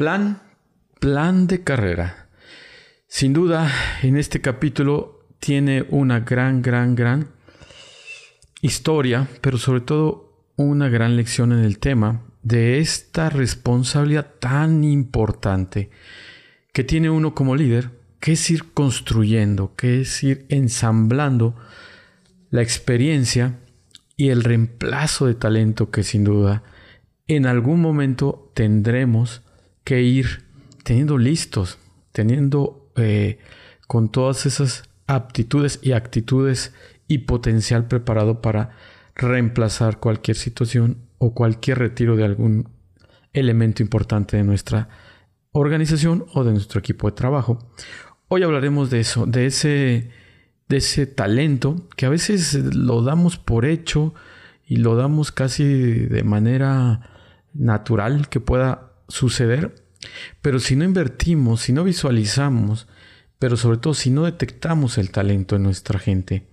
Plan, plan de carrera. Sin duda, en este capítulo tiene una gran, gran, gran historia, pero sobre todo una gran lección en el tema de esta responsabilidad tan importante que tiene uno como líder, que es ir construyendo, que es ir ensamblando la experiencia y el reemplazo de talento que sin duda en algún momento tendremos que ir teniendo listos, teniendo eh, con todas esas aptitudes y actitudes y potencial preparado para reemplazar cualquier situación o cualquier retiro de algún elemento importante de nuestra organización o de nuestro equipo de trabajo. Hoy hablaremos de eso, de ese, de ese talento que a veces lo damos por hecho y lo damos casi de manera natural que pueda suceder, pero si no invertimos, si no visualizamos, pero sobre todo si no detectamos el talento en nuestra gente,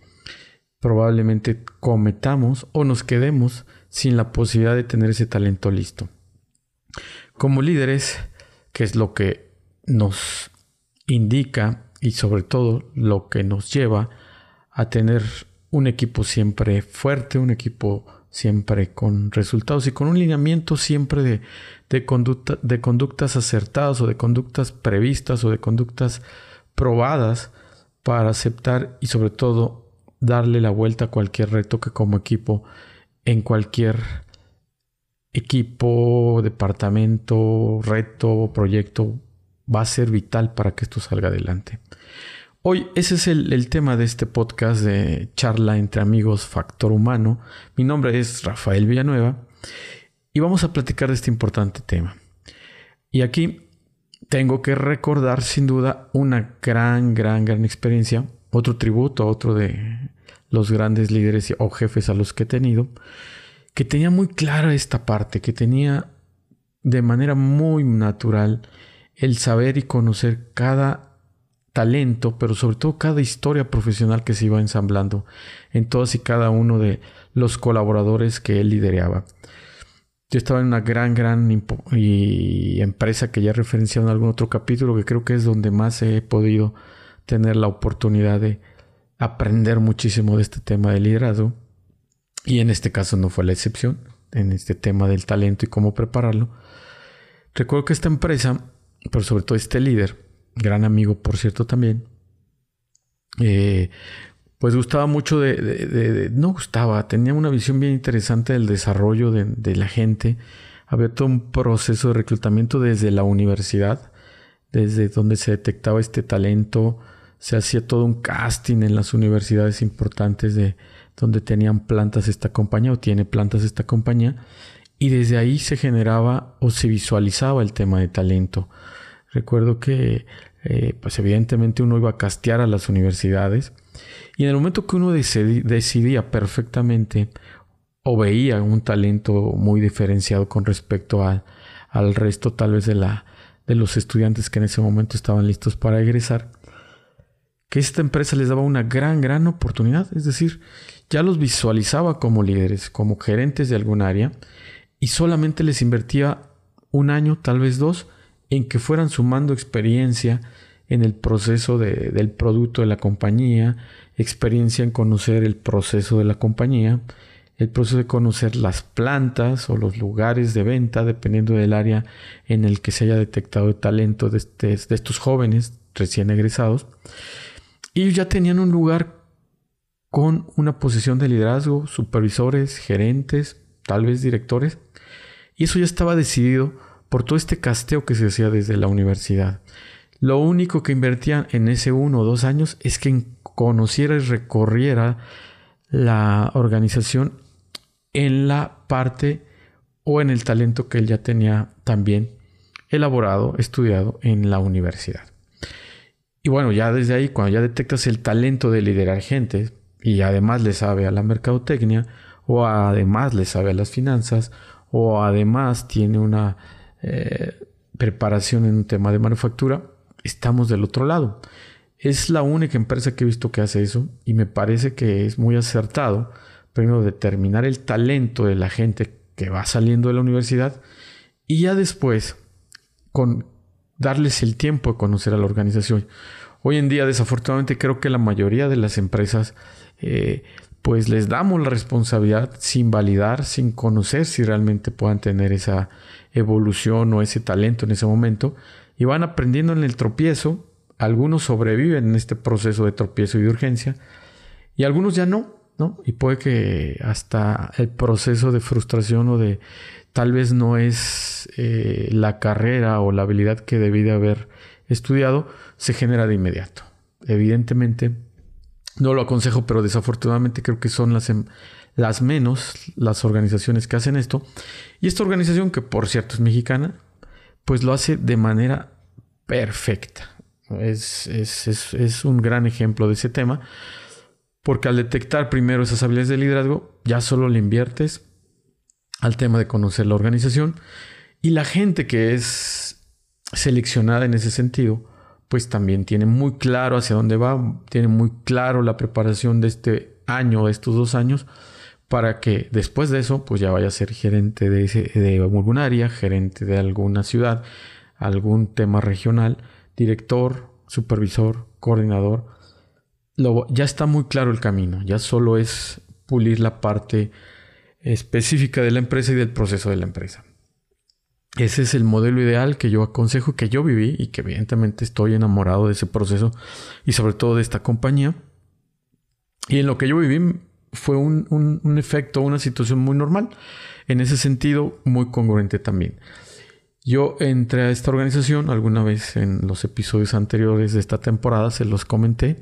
probablemente cometamos o nos quedemos sin la posibilidad de tener ese talento listo. Como líderes, que es lo que nos indica y sobre todo lo que nos lleva a tener un equipo siempre fuerte, un equipo siempre con resultados y con un lineamiento siempre de, conducta, de conductas acertadas o de conductas previstas o de conductas probadas para aceptar y sobre todo darle la vuelta a cualquier reto que como equipo en cualquier equipo, departamento, reto, proyecto va a ser vital para que esto salga adelante. Hoy ese es el, tema de este podcast de charla entre amigos Factor Humano. Mi nombre es Rafael Villanueva y vamos a platicar de este importante tema. Y aquí tengo que recordar sin duda una gran, gran, gran experiencia, otro tributo a otro de los grandes líderes o jefes a los que he tenido, que tenía muy clara esta parte, que tenía de manera muy natural el saber y conocer cada talento, pero sobre todo cada historia profesional que se iba ensamblando en todos y cada uno de los colaboradores que él lideraba. Yo estaba en una gran, gran y empresa que ya referenciado en algún otro capítulo, que creo que es donde más he podido tener la oportunidad de aprender muchísimo de este tema de liderazgo. Y en este caso no fue la excepción, en este tema del talento y cómo prepararlo. Recuerdo que esta empresa, pero sobre todo este líder, gran amigo, por cierto, también. Eh, pues gustaba mucho de, No gustaba, tenía una visión bien interesante del desarrollo de, la gente. Había todo un proceso de reclutamiento desde la universidad, desde donde se detectaba este talento. Se hacía todo un casting en las universidades importantes de donde tenían plantas esta compañía o tiene plantas esta compañía. Y desde ahí se generaba o se visualizaba el tema de talento. Recuerdo que, eh, pues evidentemente uno iba a castear a las universidades y en el momento que uno decidía perfectamente o veía un talento muy diferenciado con respecto al resto tal vez de, la, de los estudiantes que en ese momento estaban listos para egresar, que esta empresa les daba una gran, gran oportunidad. Es decir, ya los visualizaba como líderes, como gerentes de algún área, y solamente les invertía un año, tal vez dos, en que fueran sumando experiencia en el proceso del producto de la compañía, experiencia en conocer el proceso de la compañía, el proceso de conocer las plantas o los lugares de venta, dependiendo del área en el que se haya detectado el talento de, este, de estos jóvenes recién egresados. Y ya tenían un lugar con una posición de liderazgo, supervisores, gerentes, tal vez directores. Y eso ya estaba decidido por todo este casteo que se hacía desde la universidad. Lo único que invertían en ese uno o dos años es que conociera y recorriera la organización en la parte o en el talento que él ya tenía también elaborado, estudiado en la universidad. Y bueno, ya desde ahí, cuando ya detectas el talento de liderar gente y además le sabe a la mercadotecnia, o además le sabe a las finanzas, o además tiene una eh, preparación en un tema de manufactura, estamos del otro lado. Es la única empresa que he visto que hace eso y me parece que es muy acertado. Primero, determinar el talento de la gente que va saliendo de la universidad y ya después, con darles el tiempo de conocer a la organización. Hoy en día, desafortunadamente, creo que la mayoría de las empresas, eh, pues les damos la responsabilidad sin validar, sin conocer si realmente puedan tener esa evolución o ese talento en ese momento, y van aprendiendo en el tropiezo. Algunos sobreviven en este proceso de tropiezo y de urgencia, y algunos ya no, ¿no? Y puede que hasta el proceso de frustración o de tal vez no es eh, la carrera o la habilidad que debí de haber estudiado, se genera de inmediato. Evidentemente, no lo aconsejo, pero desafortunadamente creo que son las, em, las menos las organizaciones que hacen esto. Y esta organización, que por cierto es mexicana, pues lo hace de manera perfecta. Es, es un gran ejemplo de ese tema, porque al detectar primero esas habilidades de liderazgo, ya solo le inviertes al tema de conocer la organización. Y la gente que es seleccionada en ese sentido, pues también tiene muy claro hacia dónde va, tiene muy claro la preparación de este año, de estos dos años, para que después de eso, pues ya vaya a ser gerente de, ese, de algún área, gerente de alguna ciudad, algún tema regional, director, supervisor, coordinador. ya está muy claro el camino, ya solo es pulir la parte específica de la empresa y del proceso de la empresa. Ese es el modelo ideal que yo aconsejo, que yo viví y que evidentemente estoy enamorado de ese proceso y sobre todo de esta compañía. Y en lo que yo viví fue un, un efecto, una situación muy normal. En ese sentido, muy congruente también. Yo entré a esta organización alguna vez en los episodios anteriores de esta temporada, se los comenté.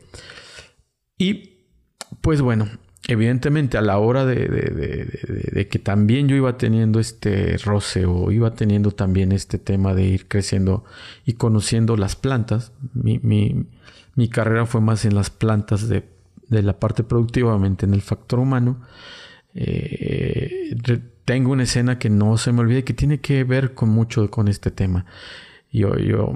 Y pues bueno, evidentemente a la hora de, que también yo iba teniendo este roce o iba teniendo también este tema de ir creciendo y conociendo las plantas, mi, carrera fue más en las plantas de, la parte productiva, obviamente en el factor humano. Eh, tengo una escena que no se me olvide que tiene que ver con mucho con este tema. Yo, yo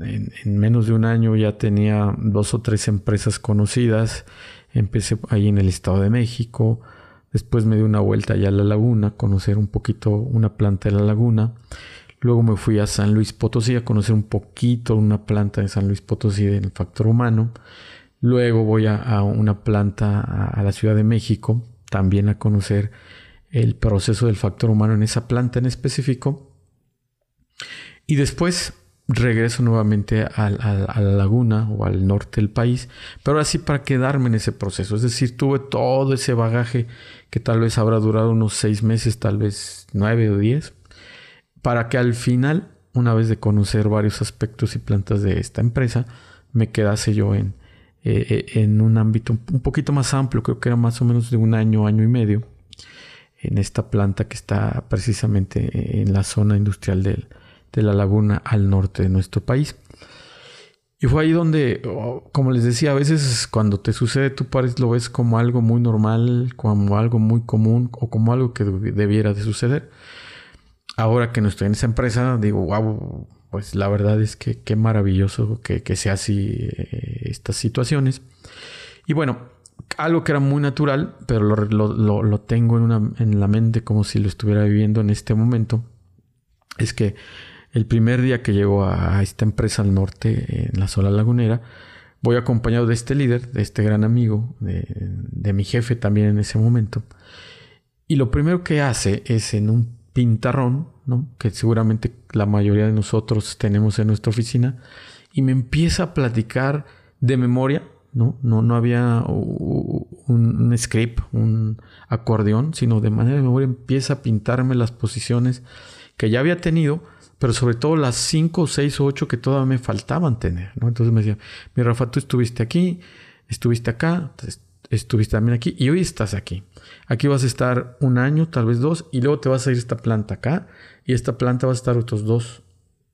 en menos de un año ya tenía dos o tres empresas conocidas Empecé ahí en el Estado de México. Después me di una vuelta allá a la laguna, conocer un poquito una planta de la laguna. Luego me fui a San Luis Potosí a conocer un poquito una planta de San Luis Potosí del factor humano. Luego voy a, una planta a, la Ciudad de México, también a conocer el proceso del factor humano en esa planta en específico. Y después regreso nuevamente a, la laguna o al norte del país, pero así para quedarme en ese proceso. Es decir, tuve todo ese bagaje que tal vez habrá durado unos seis meses, tal vez nueve o diez, para que al final, una vez de conocer varios aspectos y plantas de esta empresa, me quedase yo en, eh, eh, en un ámbito un poquito más amplio, creo que era más o menos de un año, año y medio, en esta planta que está precisamente en la zona industrial del, de la laguna al norte de nuestro país. Y fue ahí donde, como les decía, a veces cuando te sucede tu país lo ves como algo muy normal, como algo muy común o como algo que debiera de suceder. Ahora que no estoy en esa empresa, digo, wow, pues la verdad es que qué maravilloso que, que sea así eh, estas situaciones. Y bueno, algo que era muy natural, pero lo, lo, tengo en, una, en la mente como si lo estuviera viviendo en este momento, es que el primer día que llego a esta empresa al norte, en la sola lagunera, voy acompañado de este líder, de este gran amigo, de, mi jefe también en ese momento. Y lo primero que hace es en un pintarrón, que seguramente la mayoría de nosotros tenemos en nuestra oficina, y me empieza a platicar de memoria, ¿no? No, no había un, un, script, un acordeón, sino de manera de memoria empieza a pintarme las posiciones que ya había tenido pero sobre todo las 5, 6 o 8 que todavía me faltaban tener, ¿no? Entonces me decía, mi Rafa, tú estuviste aquí, estuviste acá, estuviste también aquí y hoy estás aquí. Aquí vas a estar un año, tal vez dos, y luego te vas a ir esta planta acá y esta planta va a estar otros dos,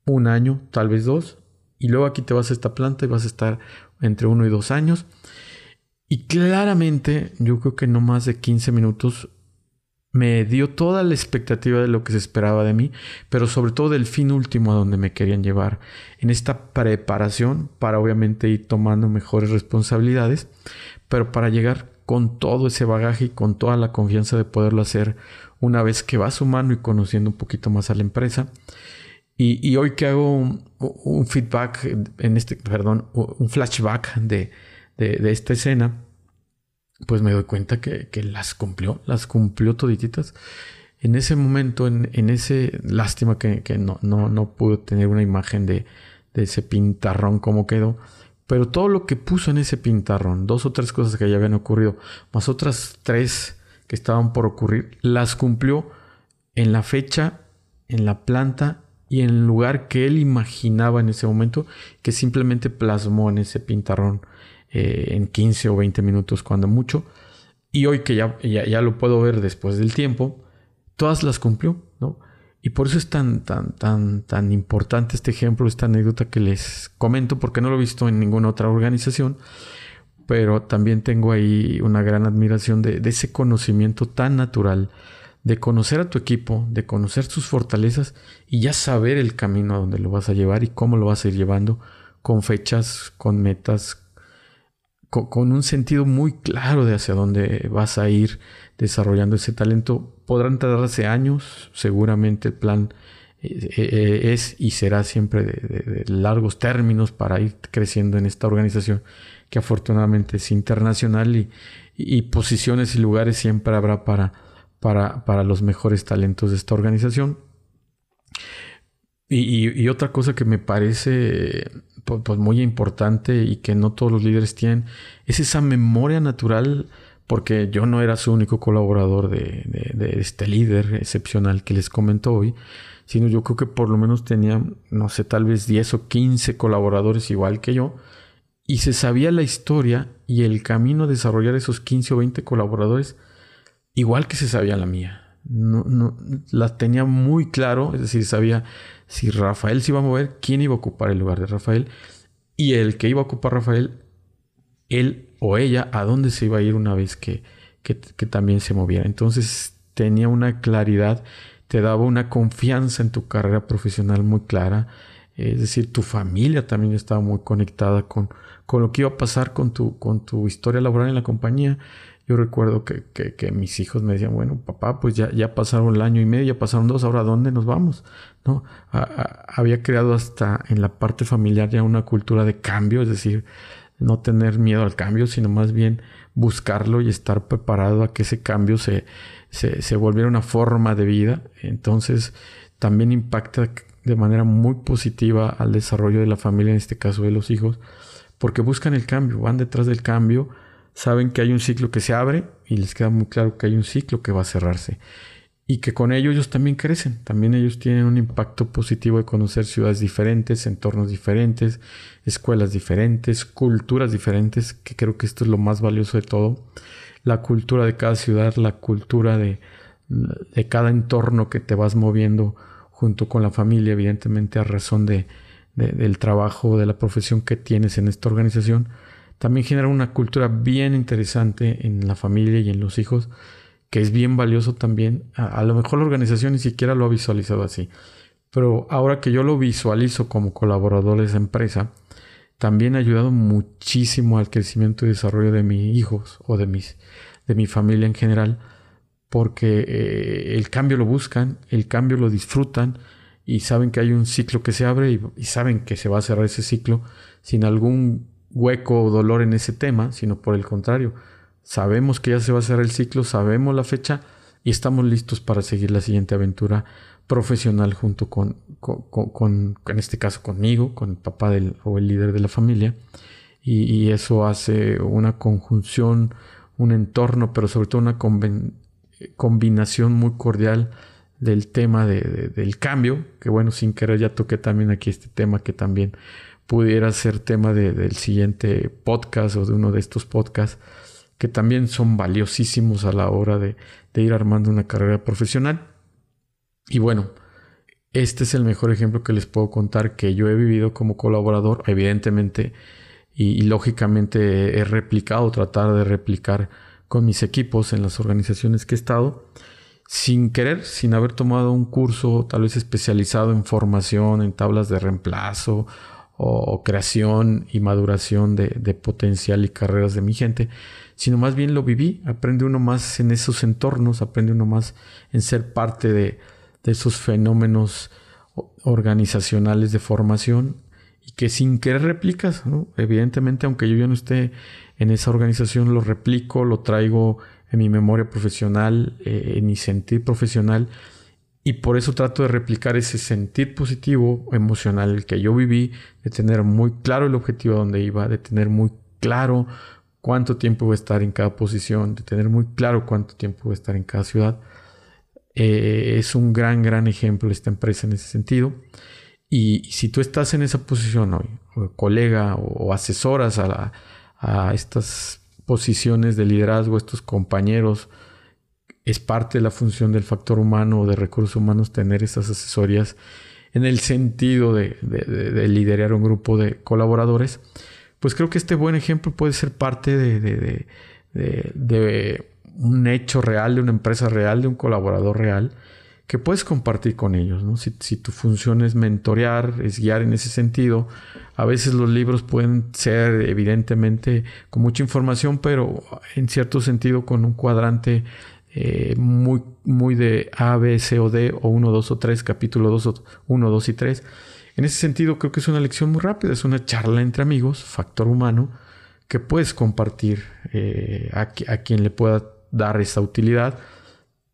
un año, tal vez dos, y luego aquí te vas a esta planta y vas a estar entre uno y dos años. Y claramente, yo creo que no más de 15 minutos me dio toda la expectativa de lo que se esperaba de mí, pero sobre todo del fin último a donde me querían llevar, en esta preparación para obviamente ir tomando mejores responsabilidades, pero para llegar con todo ese bagaje y con toda la confianza de poderlo hacer una vez que va sumando y conociendo un poquito más a la empresa. Y, hoy que hago un, feedback, en este, perdón, un flashback de, de, esta escena, pues me doy cuenta que, las cumplió, las cumplió todititas. En ese momento, en, en ese, lástima que, no, no, no pude tener una imagen de, de ese pintarrón como quedó, pero todo lo que puso en ese pintarrón, dos o tres cosas que ya habían ocurrido, más otras tres que estaban por ocurrir, las cumplió en la fecha, en la planta y en el lugar que él imaginaba en ese momento, que simplemente plasmó en ese pintarrón eh, en 15 o 20 minutos cuando mucho. Y hoy que ya, ya, lo puedo ver después del tiempo, todas las cumplió, ¿no? Y por eso es tan, tan, tan, tan importante este ejemplo, esta anécdota que les comento, porque no lo he visto en ninguna otra organización, pero también tengo ahí una gran admiración de, de ese conocimiento tan natural, de conocer a tu equipo, de conocer sus fortalezas y ya saber el camino a donde lo vas a llevar y cómo lo vas a ir llevando, con fechas, con metas, con, un sentido muy claro de hacia dónde vas a ir desarrollando ese talento. Podrán tardarse años, seguramente el plan eh, eh, es y será siempre de, largos términos para ir creciendo en esta organización que afortunadamente es internacional y, y posiciones y lugares siempre habrá para para, los mejores talentos de esta organización. Y, otra cosa que me parece pues, muy importante y que no todos los líderes tienen es esa memoria natural, porque yo no era su único colaborador de, de, este líder excepcional que les comento hoy, sino yo creo que por lo menos tenía, no sé, tal vez 10 o 15 colaboradores igual que yo, y se sabía la historia y el camino a desarrollar esos 15 o 20 colaboradores igual que se sabía la mía. No, no, la tenía muy claro, es decir, sabía si Rafael se iba a mover, quién iba a ocupar el lugar de Rafael y el que iba a ocupar Rafael, él o ella, a dónde se iba a ir una vez que, que, que también se moviera. Entonces tenía una claridad, te daba una confianza en tu carrera profesional muy clara. Es decir, tu familia también estaba muy conectada con, con lo que iba a pasar con tu, con tu historia laboral en la compañía. Yo recuerdo que, que, mis hijos me decían, bueno, papá, pues ya, ya pasaron el año y medio, ya pasaron dos, ahora ¿a dónde nos vamos? ¿No? había creado hasta en la parte familiar ya una cultura de cambio, es decir, no tener miedo al cambio, sino más bien buscarlo y estar preparado a que ese cambio se, se, se volviera una forma de vida. Entonces, también impacta de manera muy positiva al desarrollo de la familia, en este caso de los hijos, porque buscan el cambio, van detrás del cambio, saben que hay un ciclo que se abre y les queda muy claro que hay un ciclo que va a cerrarse. Y que con ello ellos también crecen, también ellos tienen un impacto positivo de conocer ciudades diferentes, entornos diferentes, escuelas diferentes, culturas diferentes, que creo que esto es lo más valioso de todo. La cultura de cada ciudad, la cultura de, de cada entorno que te vas moviendo junto con la familia, evidentemente a razón de, del trabajo, de la profesión que tienes en esta organización, también genera una cultura bien interesante en la familia y en los hijos, que es bien valioso también. A, lo mejor la organización ni siquiera lo ha visualizado así, pero ahora que yo lo visualizo como colaborador de esa empresa, también ha ayudado muchísimo al crecimiento y desarrollo de mis hijos o de, mis, de mi familia en general, porque eh, el cambio lo buscan, el cambio lo disfrutan y saben que hay un ciclo que se abre y saben que se va a cerrar ese ciclo sin algún hueco o dolor en ese tema, sino por el contrario, sabemos que ya se va a cerrar el ciclo, sabemos la fecha y estamos listos para seguir la siguiente aventura profesional junto con, con, en este caso conmigo, con el papá del, o el líder de la familia. Y, eso hace una conjunción, un entorno, pero sobre todo una combinación muy cordial del tema del cambio, que bueno, sin querer ya toqué también aquí este tema que también pudiera ser tema del siguiente podcast o de uno de estos podcasts que también son valiosísimos a la hora de, ir armando una carrera profesional. Y bueno, este es el mejor ejemplo que les puedo contar que yo he vivido como colaborador, evidentemente, y, lógicamente he replicado, tratar de replicar con mis equipos en las organizaciones que he estado, sin querer, sin haber tomado un curso tal vez especializado en formación, en tablas de reemplazo o, creación y maduración de, potencial y carreras de mi gente, sino más bien lo viví, aprende uno más en esos entornos, aprende uno más en ser parte de, esos fenómenos organizacionales de formación y que sin querer replicas, evidentemente aunque yo ya no esté en esa organización, lo replico, lo traigo en mi memoria profesional, eh, en mi sentir profesional y por eso trato de replicar ese sentir positivo emocional que yo viví, de tener muy claro el objetivo a donde iba, de tener muy claro cuánto tiempo voy a estar en cada posición, de tener muy claro cuánto tiempo voy a estar en cada ciudad. Eh, es un gran, gran ejemplo esta empresa en ese sentido. Y, si tú estás en esa posición hoy, colega o, asesoras a estas posiciones de liderazgo, estos compañeros, es parte de la función del factor humano o de recursos humanos tener esas asesorías en el sentido de, liderar un grupo de colaboradores, pues creo que este buen ejemplo puede ser parte de, un hecho real, de una empresa real, de un colaborador real, que puedes compartir con ellos. Si, si, tu función es mentorear, es guiar en ese sentido, a veces los libros pueden ser evidentemente con mucha información, pero en cierto sentido con un cuadrante eh, muy, muy de A, B, C o D, o 1, 2 o 3, capítulo 2, 1, 2 y 3. En ese sentido, creo que es una lección muy rápida, es una charla entre amigos, factor humano, que puedes compartir eh, a, quien le pueda dar esa utilidad,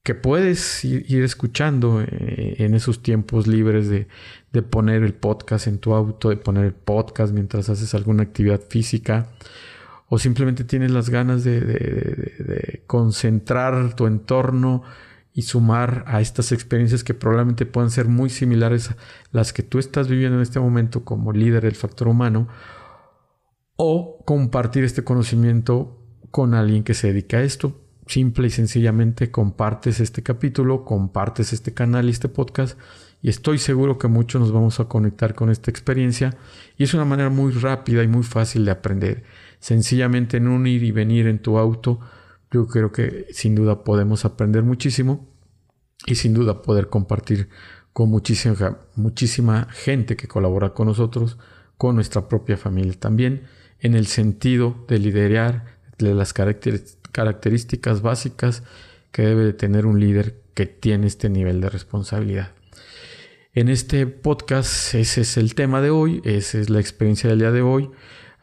que puedes ir, escuchando eh, en esos tiempos libres de, de poner el podcast en tu auto, de poner el podcast mientras haces alguna actividad física o simplemente tienes las ganas de, concentrar tu entorno y sumar a estas experiencias que probablemente puedan ser muy similares a las que tú estás viviendo en este momento como líder del factor humano, o compartir este conocimiento con alguien que se dedica a esto. Simple y sencillamente compartes este capítulo, compartes este canal y este podcast y estoy seguro que muchos nos vamos a conectar con esta experiencia y es una manera muy rápida y muy fácil de aprender sencillamente en un ir y venir en tu auto, yo creo que sin duda podemos aprender muchísimo y sin duda poder compartir con muchísima, muchísima gente que colabora con nosotros, con nuestra propia familia también, en el sentido de liderar, de las características básicas que debe de tener un líder que tiene este nivel de responsabilidad. En este podcast ese es el tema de hoy, esa es la experiencia del día de hoy.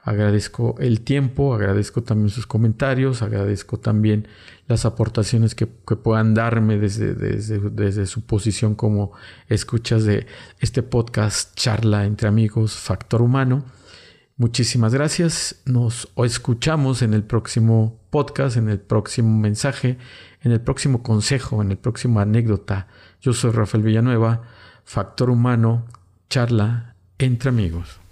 Agradezco el tiempo, agradezco también sus comentarios, agradezco también las aportaciones que, puedan darme desde, su posición como escuchas de este podcast Charla entre amigos, Factor Humano. Muchísimas gracias. Nos escuchamos en el próximo podcast, en el próximo mensaje, en el próximo consejo, en el próximo anécdota. Yo soy Rafael Villanueva, Factor Humano, Charla entre amigos.